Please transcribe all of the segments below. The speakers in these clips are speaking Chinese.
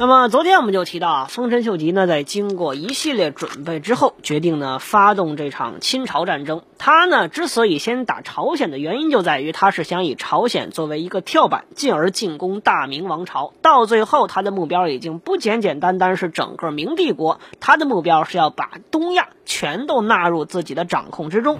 那么昨天我们就提到啊，丰臣秀吉呢，在经过一系列准备之后，决定呢发动这场侵朝战争。他呢之所以先打朝鲜的原因，就在于他是想以朝鲜作为一个跳板，进而进攻大明王朝。到最后，他的目标已经不简简单单是整个明帝国，他的目标是要把东亚全都纳入自己的掌控之中。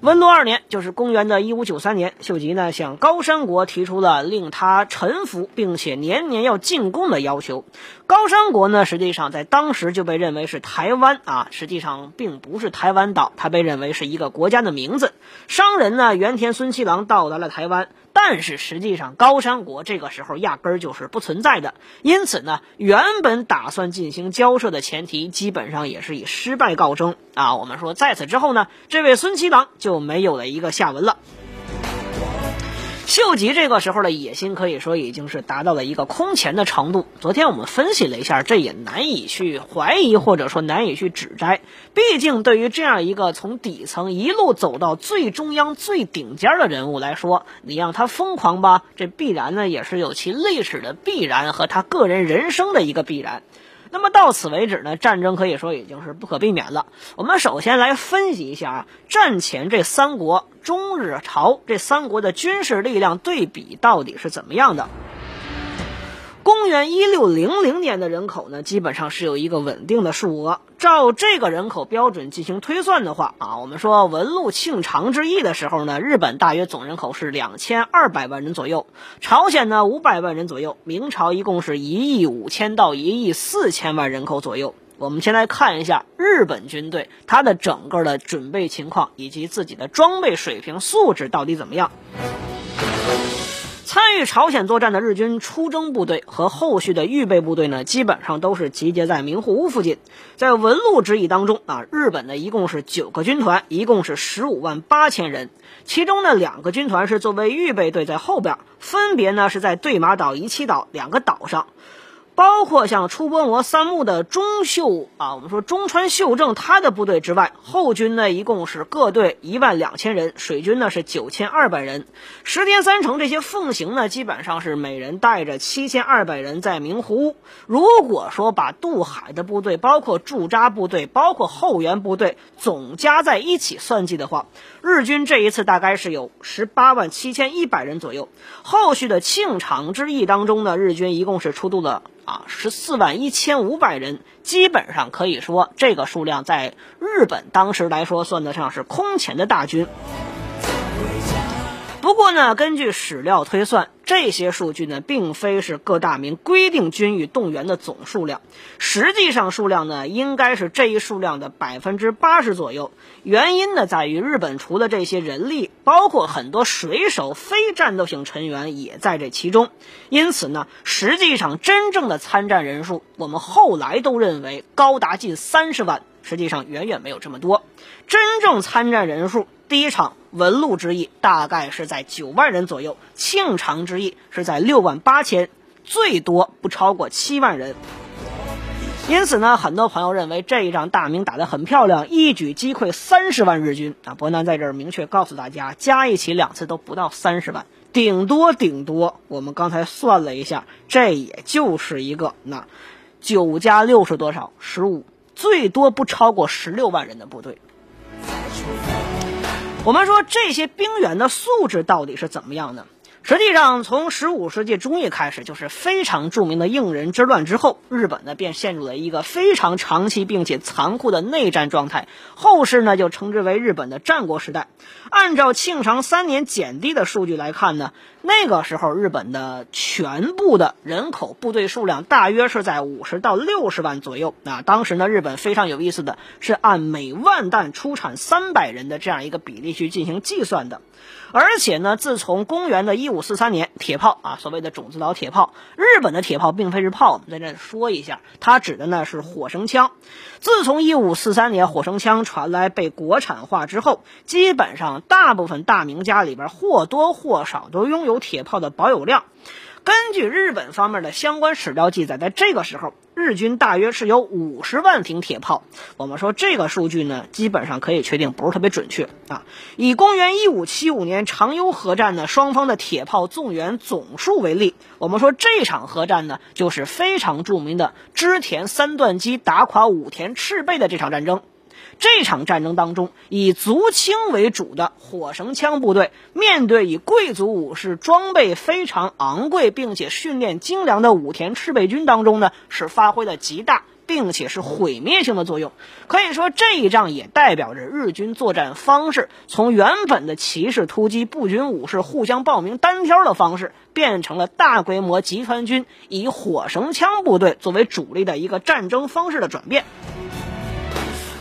文禄二年，就是公元的一五九三年，秀吉呢向高山国提出了令他臣服，并且年年要进贡的要求。高山国呢，实际上在当时就被认为是台湾啊，实际上并不是台湾岛，它被认为是一个国家的名字。商人呢，原田孙七郎到达了台湾，但是实际上高山国这个时候压根儿就是不存在的。因此呢，原本打算进行交涉的前提，基本上也是以失败告终啊。我们说，在此之后呢，这位孙七郎就没有了一个下文了。秀吉这个时候的野心可以说已经是达到了一个空前的程度。昨天我们分析了一下，这也难以去怀疑或者说难以去指摘。毕竟对于这样一个从底层一路走到最中央最顶尖的人物来说，你让他疯狂吧，这必然呢也是有其历史的必然和他个人人生的一个必然。那么到此为止呢，战争可以说已经是不可避免了。我们首先来分析一下啊，战前这三国中日朝这三国的军事力量对比到底是怎么样的。公元一六零零年的人口呢，基本上是有一个稳定的数额。照这个人口标准进行推算的话啊，我们说文禄庆长之役的时候呢，日本大约总人口是两千二百万人左右，朝鲜呢五百万人左右，明朝一共是一亿五千到一亿四千万人口左右。我们先来看一下日本军队它的整个的准备情况以及自己的装备水平素质到底怎么样。参与朝鲜作战的日军出征部队和后续的预备部队呢，基本上都是集结在明户屋附近。在文禄之役当中啊，日本呢一共是九个军团，一共是十五万八千人，其中呢两个军团是作为预备队在后边，分别呢是在对马岛、伊期岛两个岛上。包括像出波摩三木的中秀啊，我们说中川秀正他的部队之外，后军呢一共是各队一万两千人，水军呢是九千二百人。石田三成这些奉行呢，基本上是每人带着七千二百人在明湖。如果说把渡海的部队，包括驻扎部队，包括后援部队总加在一起算计的话，日军这一次大概是有十八万七千一百人左右。后续的庆长之役当中呢，日军一共是出动了。啊，十四万一千五百人，基本上可以说这个数量在日本当时来说算得上是空前的大军。不过呢，根据史料推算，这些数据呢，并非是各大名规定军与动员的总数量，实际上数量呢，应该是这一数量的百分之八十左右。原因呢，在于日本除了这些人力，包括很多水手、非战斗性成员也在这其中。因此呢，实际上真正的参战人数，我们后来都认为高达近三十万，实际上远远没有这么多。真正参战人数，第一场文禄之役大概是在九万人左右，庆长之役是在六万八千，最多不超过七万人。因此呢，很多朋友认为这一仗大明打得很漂亮，一举击溃三十万日军啊！伯南在这儿明确告诉大家，加一起两次都不到三十万，顶多顶多，我们刚才算了一下，这也就是一个那九加六是多少？十五，最多不超过十六万人的部队。我们说这些兵员的素质到底是怎么样呢？实际上，从十五世纪中叶开始，就是非常著名的应仁之乱之后，日本呢便陷入了一个非常长期并且残酷的内战状态。后世呢就称之为日本的战国时代。按照庆长三年减低的数据来看呢，那个时候日本的全部的人口部队数量大约是在五十到六十万左右。啊，当时呢日本非常有意思的是按每万担出产三百人的这样一个比例去进行计算的。而且呢，自从公元的一五五四三年，铁炮啊，所谓的种子岛铁炮，日本的铁炮并非是炮，我们在这说一下，它指的呢是火绳枪。自从一五四三年火绳枪传来被国产化之后，基本上大部分大名家里边或多或少都拥有铁炮的保有量。根据日本方面的相关史料记载，在这个时候，日军大约是有五十万挺铁炮。我们说这个数据呢，基本上可以确定不是特别准确啊。以公元一五七五年长筱河战呢，双方的铁炮纵援总数为例，我们说这场核战呢，就是非常著名的织田三段击打垮武田赤备的这场战争。这场战争当中，以足轻为主的火绳枪部队，面对以贵族武士装备非常昂贵并且训练精良的武田赤备军当中呢，是发挥了极大并且是毁灭性的作用。可以说，这一仗也代表着日军作战方式从原本的骑士突击、步军武士互相报名单挑的方式，变成了大规模集团军以火绳枪部队作为主力的一个战争方式的转变。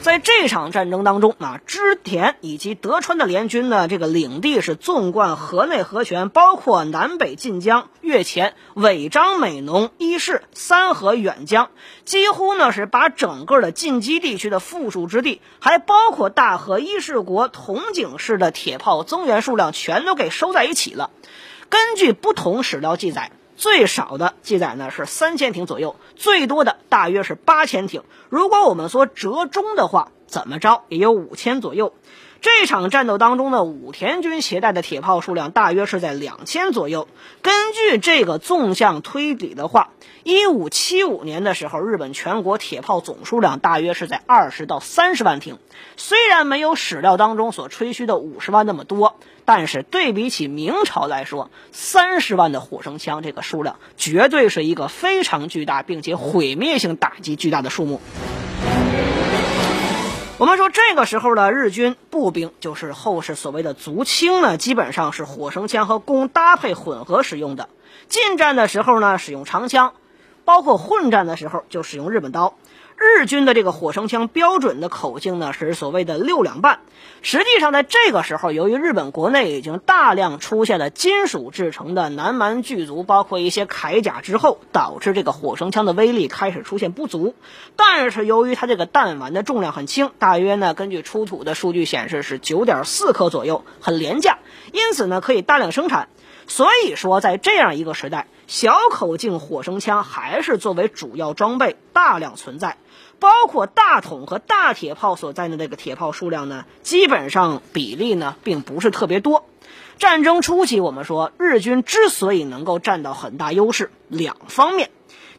在这场战争当中啊，织田以及德川的联军呢，这个领地是纵贯河内河泉，包括南北近江、越前、尾张、美浓、伊势、三河、远江，几乎呢是把整个的近畿地区的附属之地，还包括大和伊势国铜井市的铁炮增援数量，全都给收在一起了。根据不同史料记载。最少的记载呢是三千挺左右，最多的大约是八千挺。如果我们说折中的话，怎么着也有五千左右。这场战斗当中呢，武田军携带的铁炮数量大约是在两千左右。根据这个纵向推理的话，一五七五年的时候，日本全国铁炮总数量大约是在二十到三十万挺。虽然没有史料当中所吹嘘的五十万那么多。但是对比起明朝来说，三十万的火绳枪这个数量绝对是一个非常巨大并且毁灭性打击巨大的数目。我们说这个时候的日军步兵，就是后世所谓的足轻呢，基本上是火绳枪和弓搭配混合使用的。近战的时候呢，使用长枪，包括混战的时候就使用日本刀。日军的这个火绳枪标准的口径呢是所谓的六两半。实际上，在这个时候，由于日本国内已经大量出现了金属制成的南蛮巨族，包括一些铠甲之后，导致这个火绳枪的威力开始出现不足。但是，由于它这个弹丸的重量很轻，大约呢，根据出土的数据显示是九点四克左右，很廉价，因此呢，可以大量生产。所以说，在这样一个时代，小口径火绳枪还是作为主要装备大量存在。包括大桶和大铁炮所在的这个铁炮数量呢，基本上比例呢并不是特别多。战争初期，我们说日军之所以能够占到很大优势，两方面。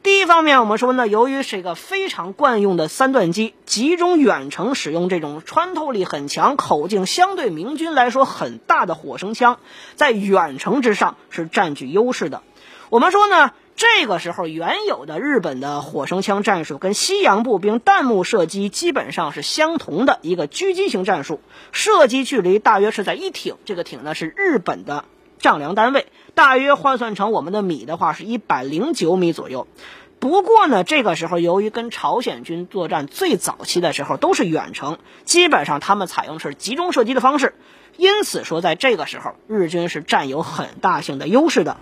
第一方面，我们说呢，由于是一个非常惯用的三段机，集中远程使用这种穿透力很强、口径相对明军来说很大的火绳枪，在远程之上是占据优势的。我们说呢。这个时候，原有的日本的火绳枪战术跟西洋步兵弹幕射击基本上是相同的一个狙击型战术，射击距离大约是在一挺，这个挺呢是日本的丈量单位，大约换算成我们的米的话是一百零九米左右。不过呢，这个时候由于跟朝鲜军作战最早期的时候都是远程，基本上他们采用是集中射击的方式，因此说在这个时候日军是占有很大性的优势的。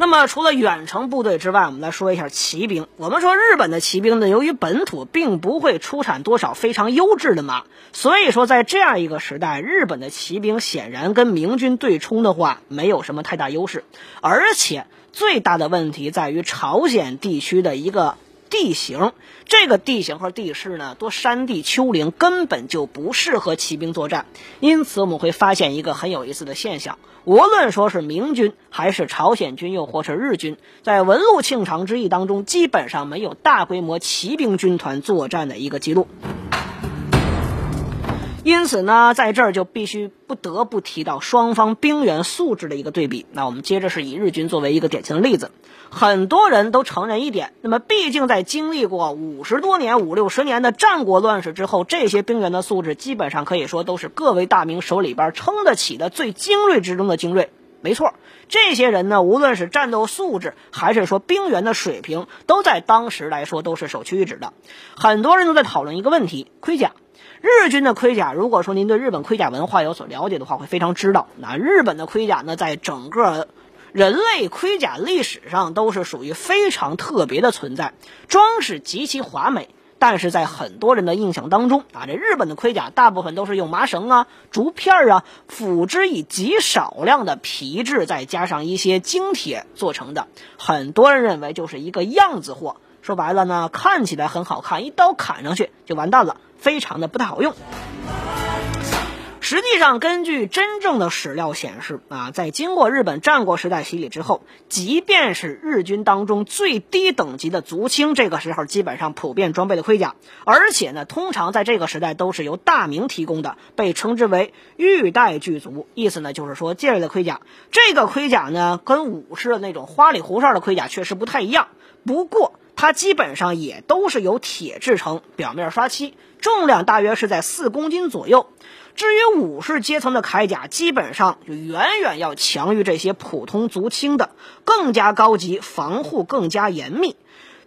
那么，除了远程部队之外，我们来说一下骑兵。我们说日本的骑兵呢，由于本土并不会出产多少非常优质的马，所以说在这样一个时代，日本的骑兵显然跟明军对冲的话，没有什么太大优势。而且最大的问题在于朝鲜地区的一个地形，这个地形和地势呢，多山地丘陵，根本就不适合骑兵作战。因此，我们会发现一个很有意思的现象。无论说是明军还是朝鲜军，又或是日军，在文禄庆长之役当中，基本上没有大规模骑兵军团作战的一个记录。因此呢，在这儿就必须不得不提到双方兵员素质的一个对比。那我们接着是以日军作为一个典型的例子。很多人都承认一点，那么毕竟在经历过五十多年、五六十年的战国乱世之后，这些兵员的素质基本上可以说都是各位大名手里边撑得起的最精锐之中的精锐。没。错，这些人呢，无论是战斗素质，还是说兵员的水平，都在当时来说都是首屈一指的。很多人都在讨论一个问题：盔甲。日军的盔甲，如果说您对日本盔甲文化有所了解的话，会非常知道，那日本的盔甲呢，在整个人类盔甲历史上都是属于非常特别的存在，装饰极其华美。但是在很多人的印象当中啊，这日本的盔甲大部分都是用麻绳啊、竹片啊，辅之以极少量的皮质，再加上一些精铁做成的。很多人认为就是一个样子货，说白了呢，看起来很好看，一刀砍上去就完蛋了，非常的不太好用。实际上，根据真正的史料显示，啊，在经过日本战国时代洗礼之后，即便是日军当中最低等级的族青，这个时候基本上普遍装备的盔甲，而且呢，通常在这个时代都是由大明提供的，被称之为玉带具足，意思呢就是说这类的盔甲，这个盔甲呢跟武士的那种花里胡哨的盔甲确实不太一样，不过它基本上也都是由铁制成，表面刷漆，重量大约是在四公斤左右。至于武士阶层的铠甲，基本上就远远要强于这些普通族青的，更加高级，防护更加严密。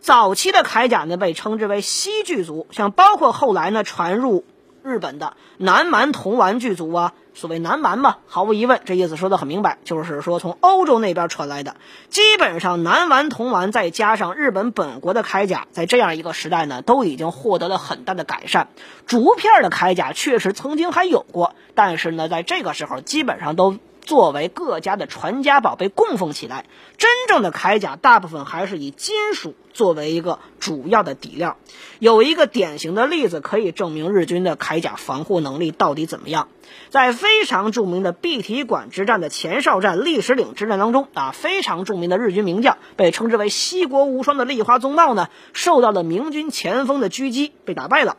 早期的铠甲呢，被称之为西具族，像包括后来呢传入。日本的南蛮铜丸剧组啊，所谓南蛮嘛，毫无疑问，这意思说的很明白，就是说从欧洲那边传来的。基本上南蛮铜丸再加上日本本国的铠甲，在这样一个时代呢，都已经获得了很大的改善。竹片的铠甲确实曾经还有过，但是呢，在这个时候基本上都。作为各家的传家宝被供奉起来，真正的铠甲大部分还是以金属作为一个主要的底料。有一个典型的例子可以证明日军的铠甲防护能力到底怎么样。在非常著名的碧提馆之战的前哨战历史岭之战当中啊，非常著名的日军名将被称之为西国无双的立花宗茂呢，受到了明军前锋的狙击，被打败了。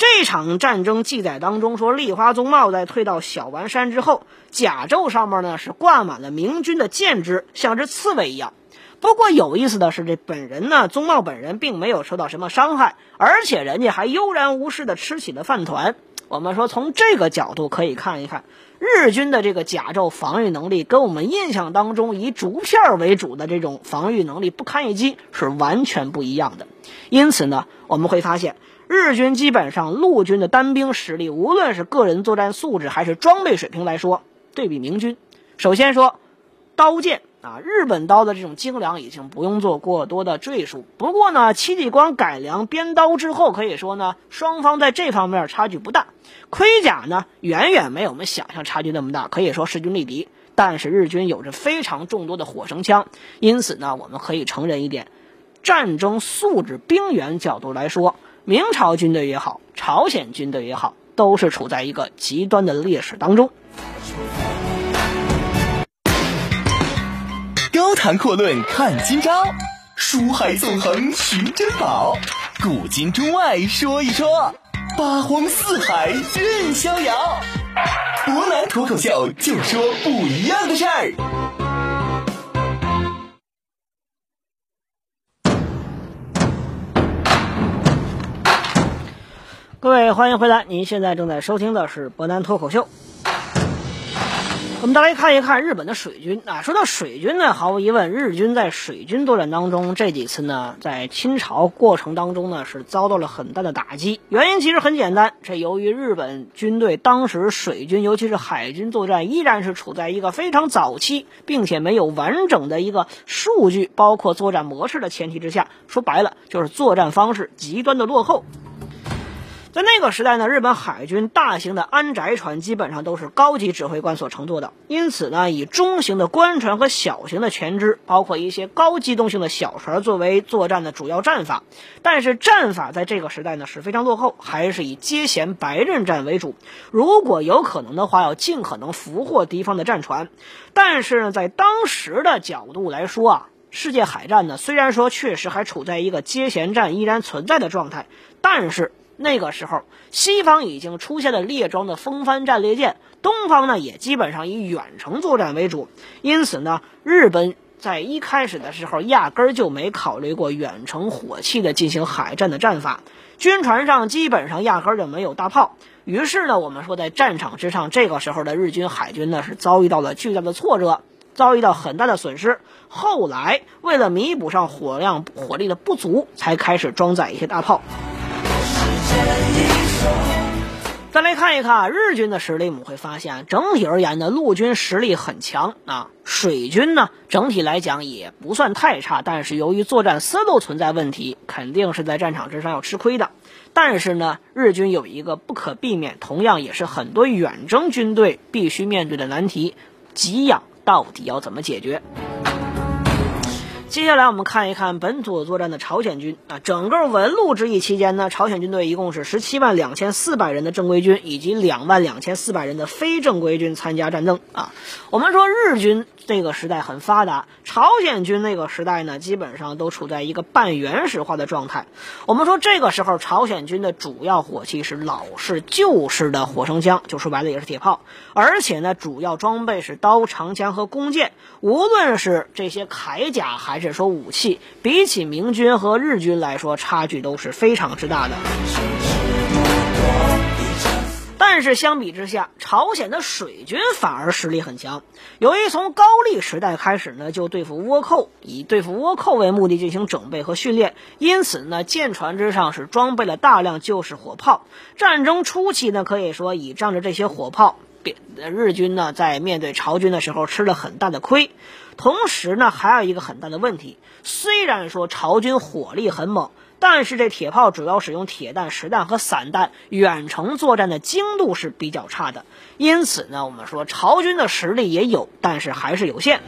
这场战争记载当中说，立花宗茂在退到小丸山之后，甲胄上面呢是挂满了明军的箭支，像只刺猬一样。不过有意思的是，这本人呢，宗茂本人并没有受到什么伤害，而且人家还悠然无事的吃起了饭团。我们说从这个角度可以看一看，日军的这个甲胄防御能力跟我们印象当中以竹片为主的这种防御能力不堪一击是完全不一样的。因此呢，我们会发现。日军基本上陆军的单兵实力，无论是个人作战素质还是装备水平来说，对比明军。首先说刀剑啊，日本刀的这种精良已经不用做过多的赘述。不过呢，戚继光改良编刀之后，可以说呢，双方在这方面差距不大。盔甲呢，远远没有我们想象差距那么大，可以说势均力敌。但是日军有着非常众多的火绳枪，因此呢，我们可以承认一点，战争素质、兵员角度来说。明朝军队也好，朝鲜军队也好，都是处在一个极端的劣势当中。高谈阔论看今朝，书海纵横寻珍宝，古今中外说一说，八荒四海任逍遥。湖南脱口秀就说不一样的事儿。各位，欢迎回来！您现在正在收听的是《博南脱口秀》。我们再来看一看日本的水军啊。说到水军呢，毫无疑问，日军在水军作战当中这几次呢，在清朝过程当中呢，是遭到了很大的打击。原因其实很简单，这由于日本军队当时水军，尤其是海军作战，依然是处在一个非常早期，并且没有完整的一个数据，包括作战模式的前提之下，说白了就是作战方式极端的落后。在那个时代呢，日本海军大型的安宅船基本上都是高级指挥官所乘坐的，因此呢，以中型的官船和小型的船只，包括一些高机动性的小船作为作战的主要战法。但是战法在这个时代呢是非常落后，还是以接舷白刃战为主。如果有可能的话，要尽可能俘获敌方的战船。但是呢，在当时的角度来说啊，世界海战呢虽然说确实还处在一个接舷战依然存在的状态，但是。那个时候，西方已经出现了列装的风帆战列舰，东方呢也基本上以远程作战为主。因此呢，日本在一开始的时候压根儿就没考虑过远程火器的进行海战的战法，军船上基本上压根儿就没有大炮。于是呢，我们说在战场之上，这个时候的日军海军呢是遭遇到了巨大的挫折。遭遇到很大的损失。后来为了弥补上火量火力的不足，才开始装载一些大炮。再来看一看日军的实力，我们会发现，整体而言呢，陆军实力很强啊。水军呢，整体来讲也不算太差，但是由于作战思路存在问题，肯定是在战场之上要吃亏的。但是呢，日军有一个不可避免，同样也是很多远征军队必须面对的难题：给养到底要怎么解决？接下来我们看一看本土作战的朝鲜军啊，整个文禄之役期间呢，朝鲜军队一共是十七万两千四百人的正规军，以及两万两千四百人的非正规军参加战争啊。我们说日军。这个时代很发达，朝鲜军那个时代呢，基本上都处在一个半原始化的状态。我们说这个时候，朝鲜军的主要火器是老式旧式的火绳枪，就说白了也是铁炮，而且呢，主要装备是刀、长枪和弓箭。无论是这些铠甲还是说武器，比起明军和日军来说，差距都是非常之大的。但是相比之下，朝鲜的水军反而实力很强。由于从高丽时代开始呢，就对付倭寇，以对付倭寇为目的进行整备和训练，因此呢，舰船之上是装备了大量旧式火炮。战争初期呢，可以说倚仗着这些火炮，日军呢在面对朝军的时候吃了很大的亏。同时呢，还有一个很大的问题，虽然说朝军火力很猛。但是这铁炮主要使用铁弹、实弹和散弹，远程作战的精度是比较差的。因此呢，我们说朝军的实力也有，但是还是有限。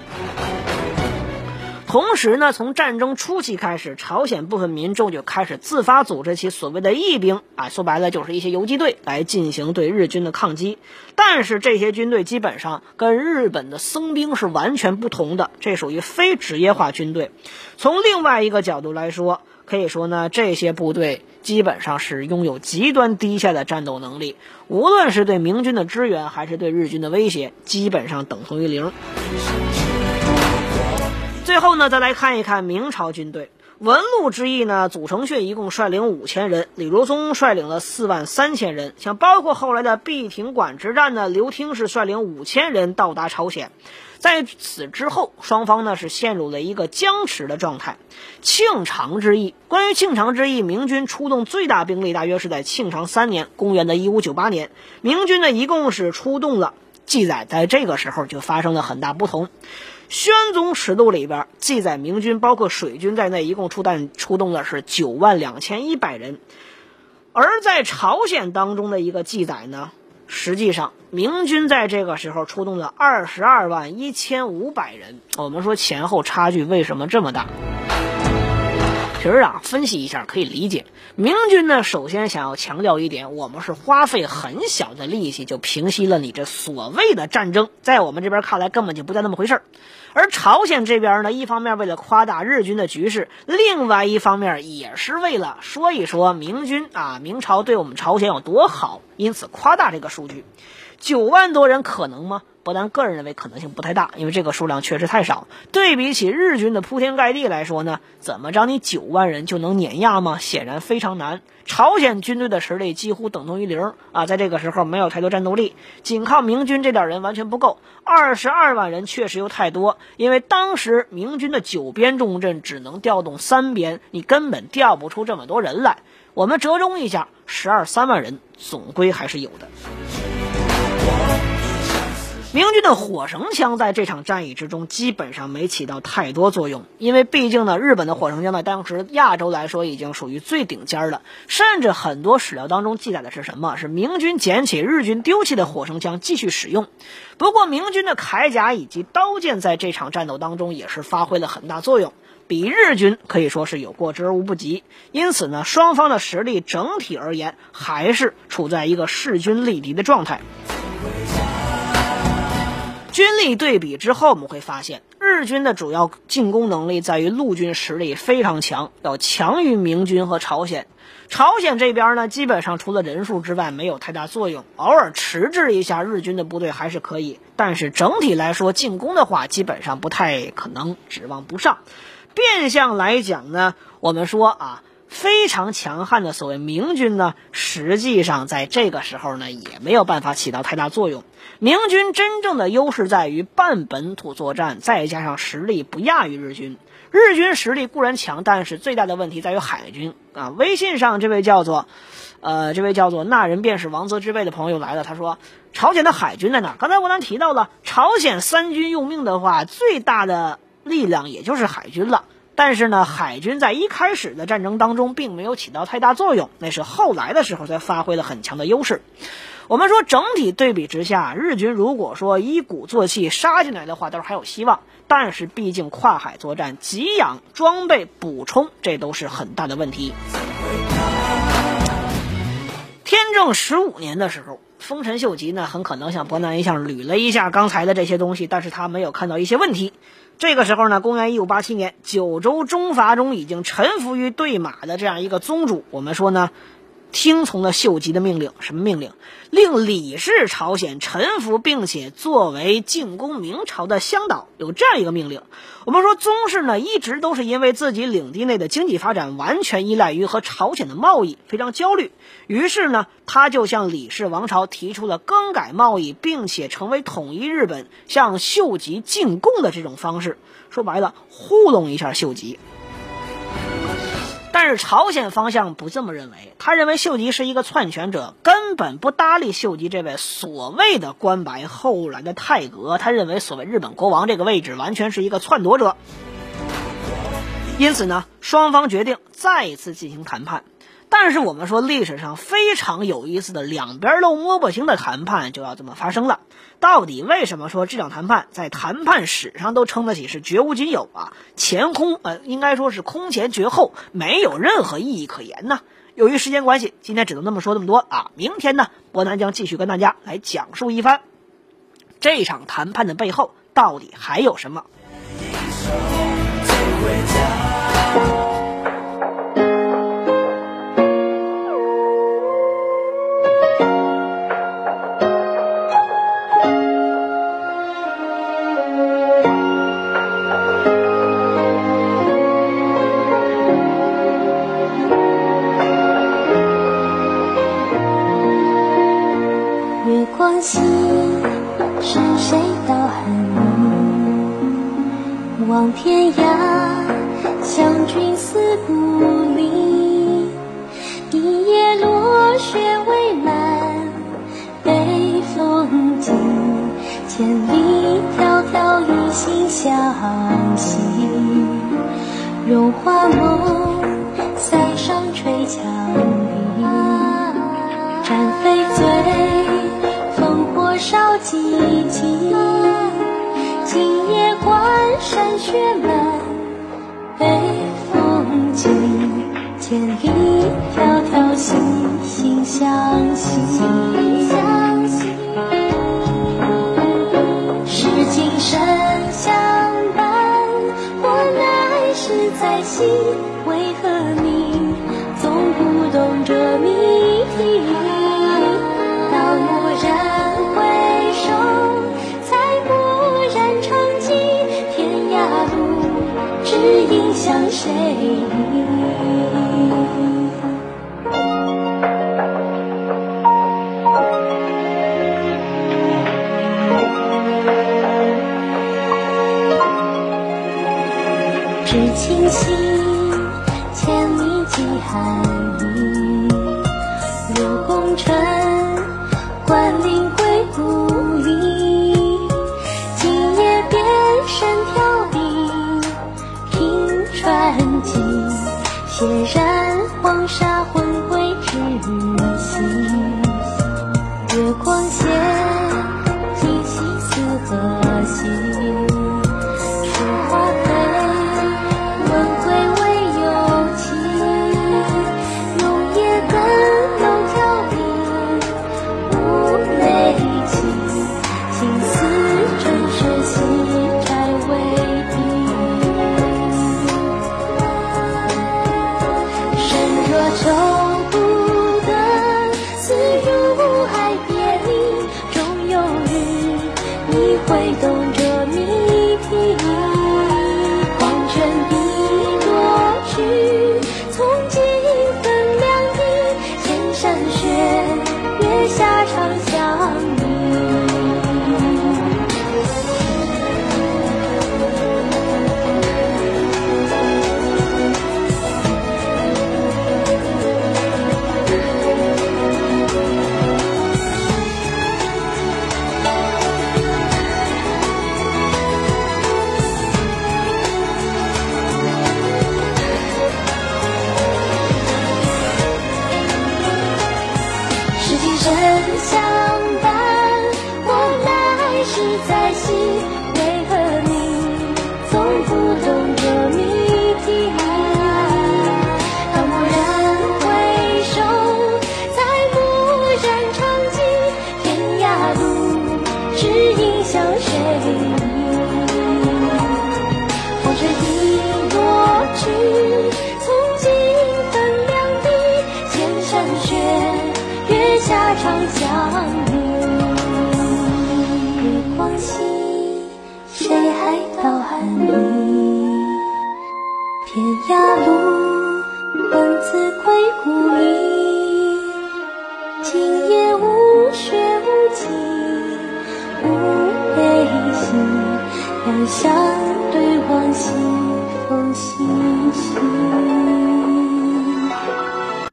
同时呢，从战争初期开始，朝鲜部分民众就开始自发组织起所谓的义兵，啊，说白了就是一些游击队来进行对日军的抗击。但是这些军队基本上跟日本的僧兵是完全不同的，这属于非职业化军队。从另外一个角度来说，可以说呢，这些部队基本上是拥有极端低下的战斗能力，无论是对明军的支援，还是对日军的威胁，基本上等同于零。最后呢，再来看一看明朝军队。文禄之役呢，祖承训一共率领五千人，李如松率领了四万三千人。像包括后来的碧亭馆之战呢，刘听是率领五千人到达朝鲜。在此之后，双方呢是陷入了一个僵持的状态。庆长之役，关于庆长之役，明军出动最大兵力大约是在庆长三年，公元的一五九八年。明军呢一共是出动了，记载在这个时候就发生了很大不同。宣宗实录里边记载，明军包括水军在内，一共出弹出动的是九万两千一百人。而在朝鲜当中的一个记载呢，实际上明军在这个时候出动了二十二万一千五百人。我们说前后差距为什么这么大？其实啊，分析一下可以理解。明军呢，首先想要强调一点，我们是花费很小的力气就平息了你这所谓的战争，在我们这边看来根本就不叫那么回事儿。而朝鲜这边呢，一方面为了夸大日军的局势，另外一方面也是为了说一说明军啊，明朝对我们朝鲜有多好，因此夸大这个数据。九万多人可能吗？不但个人认为可能性不太大，因为这个数量确实太少。对比起日军的铺天盖地来说呢，怎么着你九万人就能碾压吗？显然非常难。朝鲜军队的实力几乎等同于零啊，在这个时候没有太多战斗力，仅靠明军这点人完全不够。二十二万人确实又太多，因为当时明军的九边重镇只能调动三边，你根本调不出这么多人来。我们折中一下，十二三万人总归还是有的。明军的火绳枪在这场战役之中基本上没起到太多作用，因为毕竟呢，日本的火绳枪在当时亚洲来说已经属于最顶尖了。甚至很多史料当中记载的是什么？是明军捡起日军丢弃的火绳枪继续使用。不过，明军的铠甲以及刀剑在这场战斗当中也是发挥了很大作用，比日军可以说是有过之而无不及。因此呢，双方的实力整体而言还是处在一个势均力敌的状态。军力对比之后，我们会发现，日军的主要进攻能力在于陆军实力非常强，要强于明军和朝鲜。朝鲜这边呢，基本上除了人数之外没有太大作用，偶尔迟滞一下日军的部队还是可以。但是整体来说，进攻的话基本上不太可能指望不上。变相来讲呢，我们说啊。非常强悍的所谓明军呢，实际上在这个时候呢，也没有办法起到太大作用。明军真正的优势在于半本土作战，再加上实力不亚于日军。日军实力固然强，但是最大的问题在于海军啊。微信上这位叫做，呃，这位叫做那人便是王泽之辈的朋友来了，他说朝鲜的海军在哪？刚才我刚提到了，朝鲜三军用命的话，最大的力量也就是海军了。但是呢，海军在一开始的战争当中并没有起到太大作用，那是后来的时候才发挥了很强的优势。我们说整体对比之下，日军如果说一鼓作气杀进来的话，倒是还有希望。但是毕竟跨海作战，给养装备补充，这都是很大的问题。正十五年的时候，丰臣秀吉呢很可能像伯南一样捋了一下刚才的这些东西，但是他没有看到一些问题。这个时候呢，公元一五八七年，九州中伐中已经臣服于对马的这样一个宗主，我们说呢。听从了秀吉的命令，什么命令？令李氏朝鲜臣服，并且作为进攻明朝的向导，有这样一个命令。我们说宗室呢，一直都是因为自己领地内的经济发展完全依赖于和朝鲜的贸易，非常焦虑。于是呢，他就向李氏王朝提出了更改贸易，并且成为统一日本、向秀吉进贡的这种方式。说白了，糊弄一下秀吉。但是朝鲜方向不这么认为，他认为秀吉是一个篡权者，根本不搭理秀吉这位所谓的关白后来的太阁。他认为所谓日本国王这个位置完全是一个篡夺者。因此呢，双方决定再一次进行谈判。但是我们说历史上非常有意思的两边都摸不清的谈判就要这么发生了。到底为什么说这场谈判在谈判史上都称得起是绝无仅有啊？前空呃，应该说是空前绝后，没有任何意义可言呢？由于时间关系，今天只能那么说这么多啊。明天呢，伯南将继续跟大家来讲述一番这场谈判的背后到底还有什么。天涯，相君思故里。一夜落雪未满，北风急。千里迢迢一心相惜。融化梦，